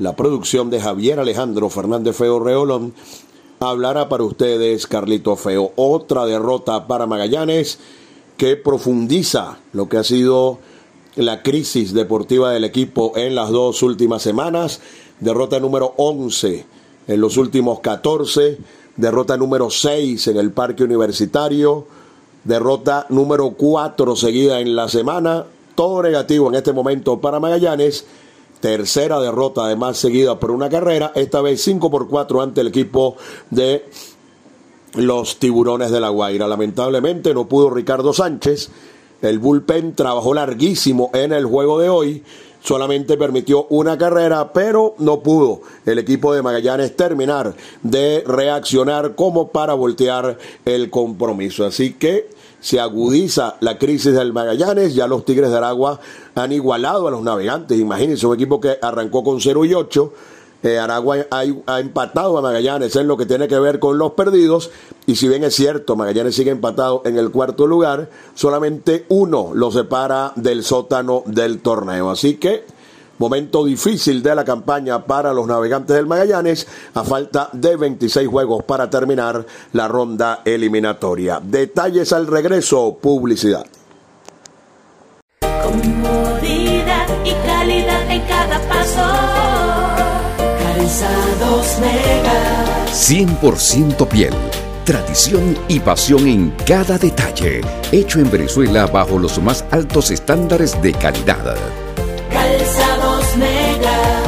la producción de Javier Alejandro Fernández Feo Reolón, hablará para ustedes Carlito Feo. Otra derrota para Magallanes que profundiza lo que ha sido la crisis deportiva del equipo en las dos últimas semanas. Derrota número 11 en los últimos 14. Derrota número 6 en el Parque Universitario. Derrota número 4 seguida en la semana. Todo negativo en este momento para Magallanes Tercera derrota además seguida por una carrera, esta vez 5 por 4 ante el equipo de los tiburones de la Guaira. Lamentablemente no pudo Ricardo Sánchez. El bullpen trabajó larguísimo en el juego de hoy. Solamente permitió una carrera, pero no pudo el equipo de Magallanes terminar de reaccionar como para voltear el compromiso. Así que se agudiza la crisis del Magallanes, ya los Tigres de Aragua han igualado a los navegantes, imagínense, un equipo que arrancó con 0 y 8, eh, Aragua ha, empatado a Magallanes en lo que tiene que ver con los perdidos, y si bien es cierto, Magallanes sigue empatado en el cuarto lugar, solamente uno lo separa del sótano del torneo, así que Momento difícil de la campaña para los navegantes del Magallanes a falta de 26 juegos para terminar la ronda eliminatoria. Detalles al regreso, publicidad. Comodidad y calidad en cada paso. Calzados Mega. 100% piel. Tradición y pasión en cada detalle. Hecho en Venezuela bajo los más altos estándares de calidad.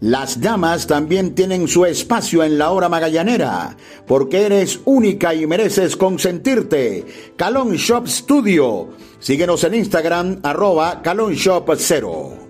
Las damas también tienen su espacio en la hora magallanera, porque eres única y mereces consentirte. Calon Shop Studio. Síguenos en Instagram, arroba Calon Shop 0.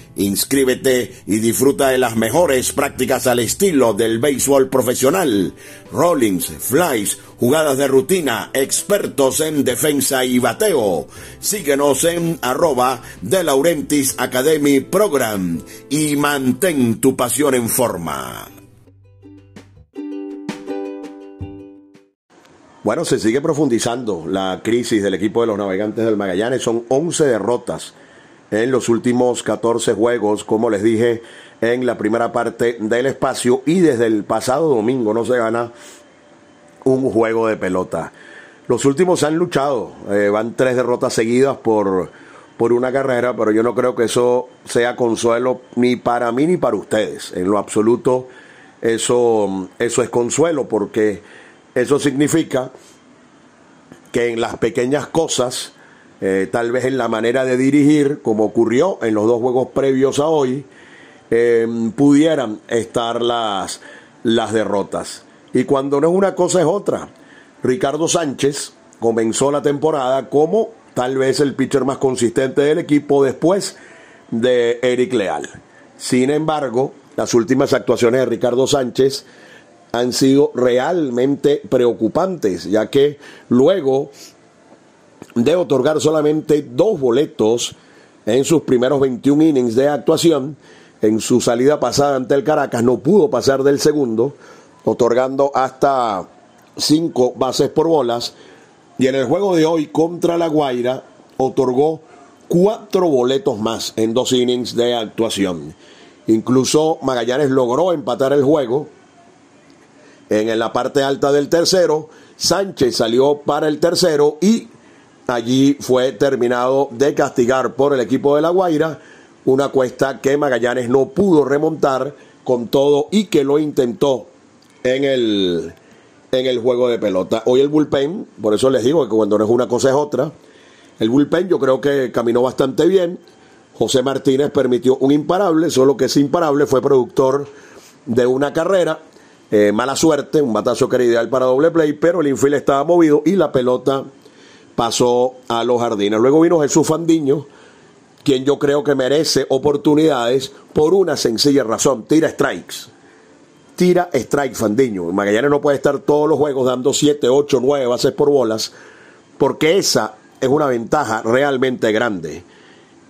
Inscríbete y disfruta de las mejores prácticas al estilo del béisbol profesional. Rollings, flies, jugadas de rutina, expertos en defensa y bateo. Síguenos en arroba de Laurentis Academy Program y mantén tu pasión en forma. Bueno, se sigue profundizando la crisis del equipo de los navegantes del Magallanes. Son 11 derrotas en los últimos 14 juegos, como les dije en la primera parte del espacio. Y desde el pasado domingo no se gana un juego de pelota. Los últimos han luchado, eh, van tres derrotas seguidas por, por una carrera, pero yo no creo que eso sea consuelo ni para mí ni para ustedes. En lo absoluto, eso, eso es consuelo porque eso significa que en las pequeñas cosas, eh, tal vez en la manera de dirigir, como ocurrió en los dos juegos previos a hoy, eh, pudieran estar las, las derrotas. Y cuando no es una cosa es otra. Ricardo Sánchez comenzó la temporada como tal vez el pitcher más consistente del equipo después de Eric Leal. Sin embargo, las últimas actuaciones de Ricardo Sánchez han sido realmente preocupantes, ya que luego de otorgar solamente dos boletos en sus primeros 21 innings de actuación, en su salida pasada ante el Caracas no pudo pasar del segundo, otorgando hasta cinco bases por bolas, y en el juego de hoy contra La Guaira otorgó cuatro boletos más en dos innings de actuación. Incluso Magallanes logró empatar el juego en la parte alta del tercero. Sánchez salió para el tercero y allí fue terminado de castigar por el equipo de La Guaira. Una cuesta que Magallanes no pudo remontar con todo y que lo intentó en el, en el juego de pelota. Hoy el bullpen, por eso les digo que cuando no es una cosa es otra el bullpen yo creo que caminó bastante bien. José Martínez permitió un imparable, solo que ese imparable fue productor de una carrera. Eh, mala suerte, un batazo que era ideal para doble play, pero el infield estaba movido y la pelota pasó a los jardines. Luego vino Jesús Fandiño, quien yo creo que merece oportunidades por una sencilla razón, tira strikes. Tira strike Fandiño. Magallanes no puede estar todos los juegos dando 7, 8, 9 bases por bolas, porque esa es una ventaja realmente grande.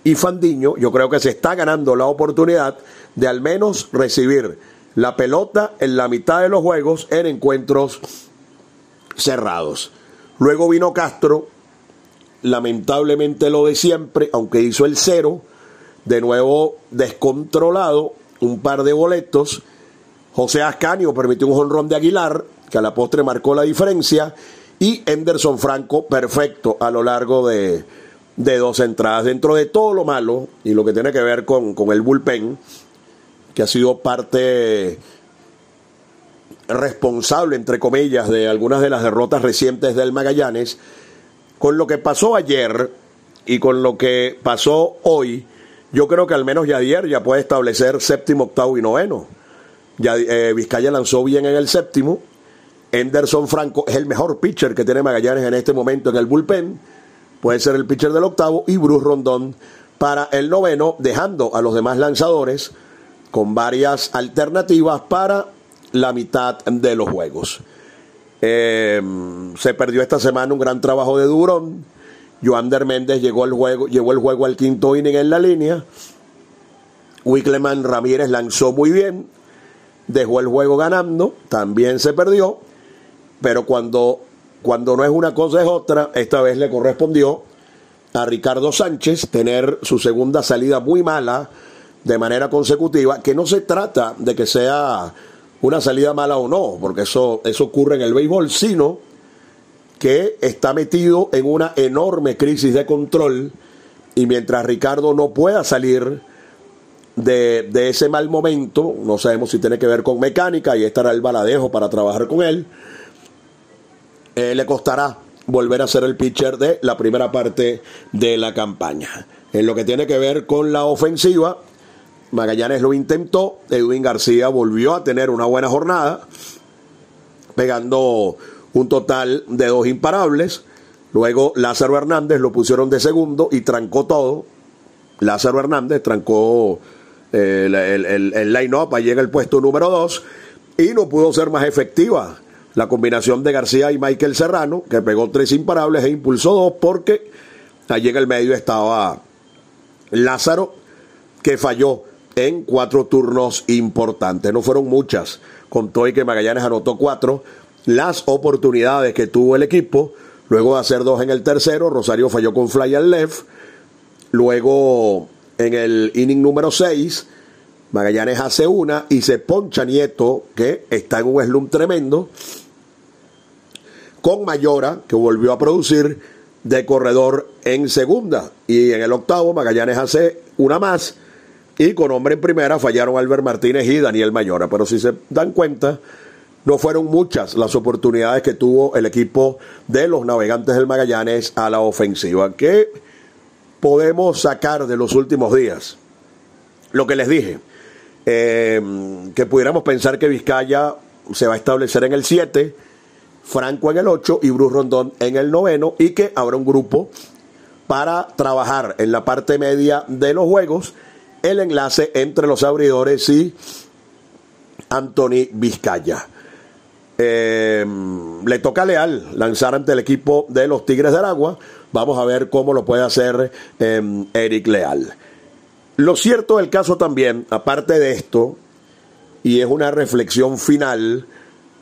Y Fandiño, yo creo que se está ganando la oportunidad de al menos recibir la pelota en la mitad de los juegos en encuentros cerrados. Luego vino Castro, lamentablemente lo de siempre, aunque hizo el cero, de nuevo descontrolado, un par de boletos. José Ascanio permitió un jonrón de Aguilar, que a la postre marcó la diferencia, y Henderson Franco perfecto a lo largo de, dos entradas. Dentro de todo lo malo y lo que tiene que ver con, con el bullpen, que ha sido parte responsable, entre comillas, de algunas de las derrotas recientes del Magallanes, con lo que pasó ayer y con lo que pasó hoy, yo creo que al menos Yadier ya puede establecer séptimo, octavo y noveno. Eh, Vizcaya lanzó bien en el séptimo, Henderson Franco es el mejor pitcher que tiene Magallanes en este momento en el bullpen. Puede ser el pitcher del octavo y Bruce Rondón para el noveno, dejando a los demás lanzadores con varias alternativas para la mitad de los juegos. Em, se perdió esta semana un gran trabajo de Durón. Joander Méndez llegó, al juego, llevó el juego al quinto inning en la línea. Wickleman Ramírez lanzó muy bien, dejó el juego ganando, también se perdió pero cuando, cuando no es una cosa es otra, esta vez le correspondió a Ricardo Sánchez tener su segunda salida muy mala de manera consecutiva, que no se trata de que sea una salida mala o no, porque eso, eso ocurre en el béisbol, sino que está metido en una enorme crisis de control y mientras Ricardo no pueda salir de, de, ese mal momento, no sabemos si tiene que ver con mecánica y estará el baladejo para trabajar con él, eh, le costará volver a ser el pitcher de la primera parte de la campaña. En lo que tiene que ver con la ofensiva, Magallanes lo intentó, Edwin García volvió a tener una buena jornada, pegando un total de dos imparables. Luego Lázaro Hernández lo pusieron de segundo y trancó todo. Lázaro Hernández trancó eh, el, el, el line-up en el puesto número dos y no pudo ser más efectiva la combinación de García y Michael Serrano, que pegó tres imparables e impulsó dos, porque allí en el medio estaba Lázaro, que falló en cuatro turnos importantes. No fueron muchas, contó y que Magallanes anotó cuatro. Las oportunidades que tuvo el equipo, luego de hacer dos en el tercero, Rosario falló con fly al left. Luego, en el inning número seis, Magallanes hace una y se poncha Nieto, que está en un slump tremendo con Mayora, que volvió a producir de corredor en segunda. Y en el octavo, Magallanes hace una más. Y con hombre en primera fallaron Albert Martínez y Daniel Mayora. Pero si se dan cuenta, no fueron muchas las oportunidades que tuvo el equipo de los navegantes del Magallanes a la ofensiva. ¿Qué podemos sacar de los últimos días? Lo que les dije, eh, que pudiéramos pensar que Vizcaya se va a establecer en el 7 Franco en el 8 y Bruce Rondón en el noveno y que habrá un grupo para trabajar en la parte media de los juegos el enlace entre los abridores y Anthony Vizcaya. Eh, le toca a Leal lanzar ante el equipo de los Tigres de Aragua. Vamos a ver cómo lo puede hacer eh, Eric Leal. Lo cierto del caso también, aparte de esto, y es una reflexión final,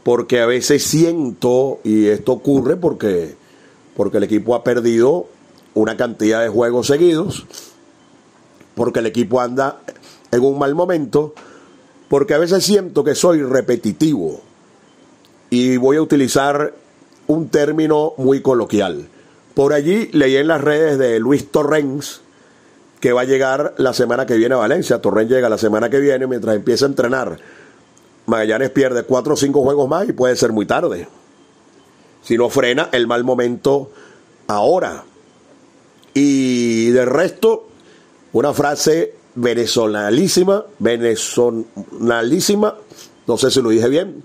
porque a veces siento, y esto ocurre porque, porque el equipo ha perdido una cantidad de juegos seguidos, porque el equipo anda en un mal momento, porque a veces siento que soy repetitivo y voy a utilizar un término muy coloquial. Por allí leí en las redes de Luis Torrens que va a llegar la semana que viene a Valencia. Torrens llega la semana que viene mientras empieza a entrenar. Magallanes pierde cuatro o cinco juegos más y puede ser muy tarde. Si no frena el mal momento ahora. Y de resto, una frase venezonalísima, venezonalísima, no sé si lo dije bien,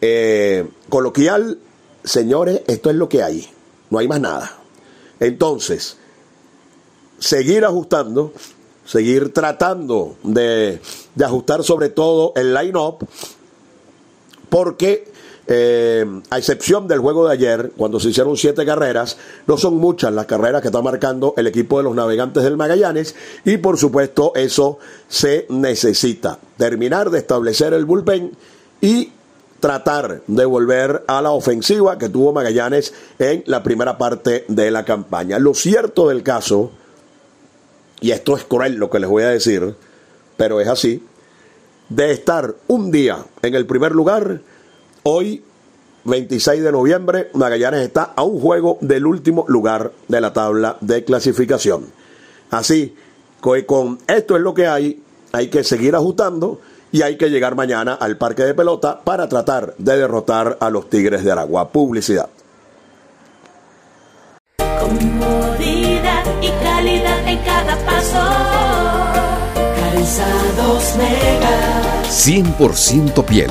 eh, coloquial, señores, esto es lo que hay, no hay más nada. Entonces, seguir ajustando, seguir tratando de, de ajustar sobre todo el line-up, porque eh, a excepción del juego de ayer, cuando se hicieron siete carreras, no son muchas las carreras que está marcando el equipo de los navegantes del Magallanes y por supuesto eso se necesita. Terminar de establecer el bullpen y tratar de volver a la ofensiva que tuvo Magallanes en la primera parte de la campaña. Lo cierto del caso, y esto es cruel lo que les voy a decir, pero es así, de estar un día en el primer lugar, hoy 26 de noviembre, Magallanes está a un juego del último lugar de la tabla de clasificación. Así que con esto es lo que hay, hay que seguir ajustando y hay que llegar mañana al parque de pelota para tratar de derrotar a los Tigres de Aragua. Publicidad. Comodidad y calidad en cada paso. Calzados Mega. 100% piel.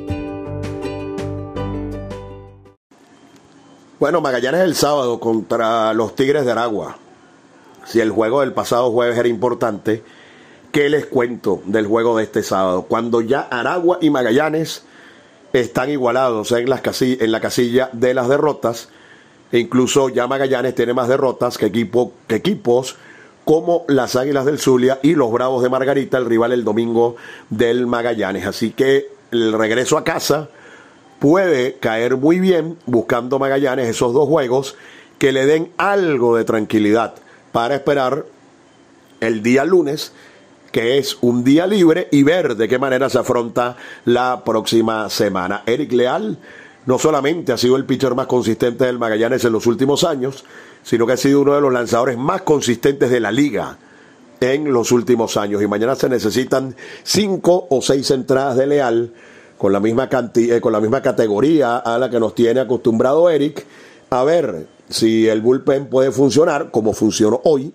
Bueno, Magallanes el sábado contra los Tigres de Aragua. Si el juego del pasado jueves era importante, ¿qué les cuento del juego de este sábado? Cuando ya Aragua y Magallanes están igualados en, las en la casilla de las derrotas, e incluso ya Magallanes tiene más derrotas que, equipo, que equipos como las Águilas del Zulia y los Bravos de Margarita, el rival el domingo del Magallanes. Así que el regreso a casa puede caer muy bien buscando Magallanes esos dos juegos que le den algo de tranquilidad para esperar el día lunes, que es un día libre, y ver de qué manera se afronta la próxima semana. Eric Leal no solamente ha sido el pitcher más consistente del Magallanes en los últimos años, sino que ha sido uno de los lanzadores más consistentes de la liga en los últimos años. Y mañana se necesitan cinco o seis entradas de Leal con la misma cantidad, eh, con la misma categoría a la que nos tiene acostumbrado Eric, a ver si el bullpen puede funcionar como funcionó hoy.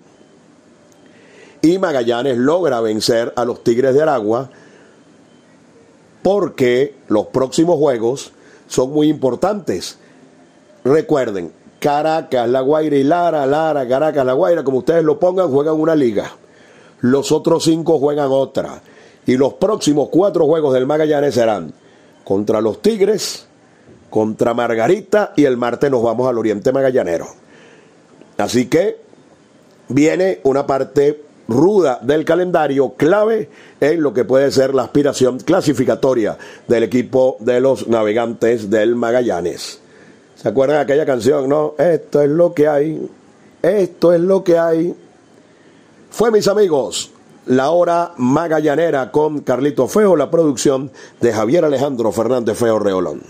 Y Magallanes logra vencer a los Tigres de Aragua porque los próximos juegos son muy importantes. Recuerden, Caracas, La Guaira y Lara, Lara, Caracas, La Guaira, como ustedes lo pongan, juegan una liga. Los otros cinco juegan otra. Y los próximos cuatro juegos del Magallanes serán contra los Tigres, contra Margarita y el martes nos vamos al Oriente Magallanero. Así que viene una parte ruda del calendario clave en lo que puede ser la aspiración clasificatoria del equipo de los navegantes del Magallanes. ¿Se acuerdan de aquella canción? No, esto es lo que hay, esto es lo que hay. Fue, mis amigos, la hora magallanera con Carlito Feo, la producción de Javier Alejandro Fernández Feo Reolón.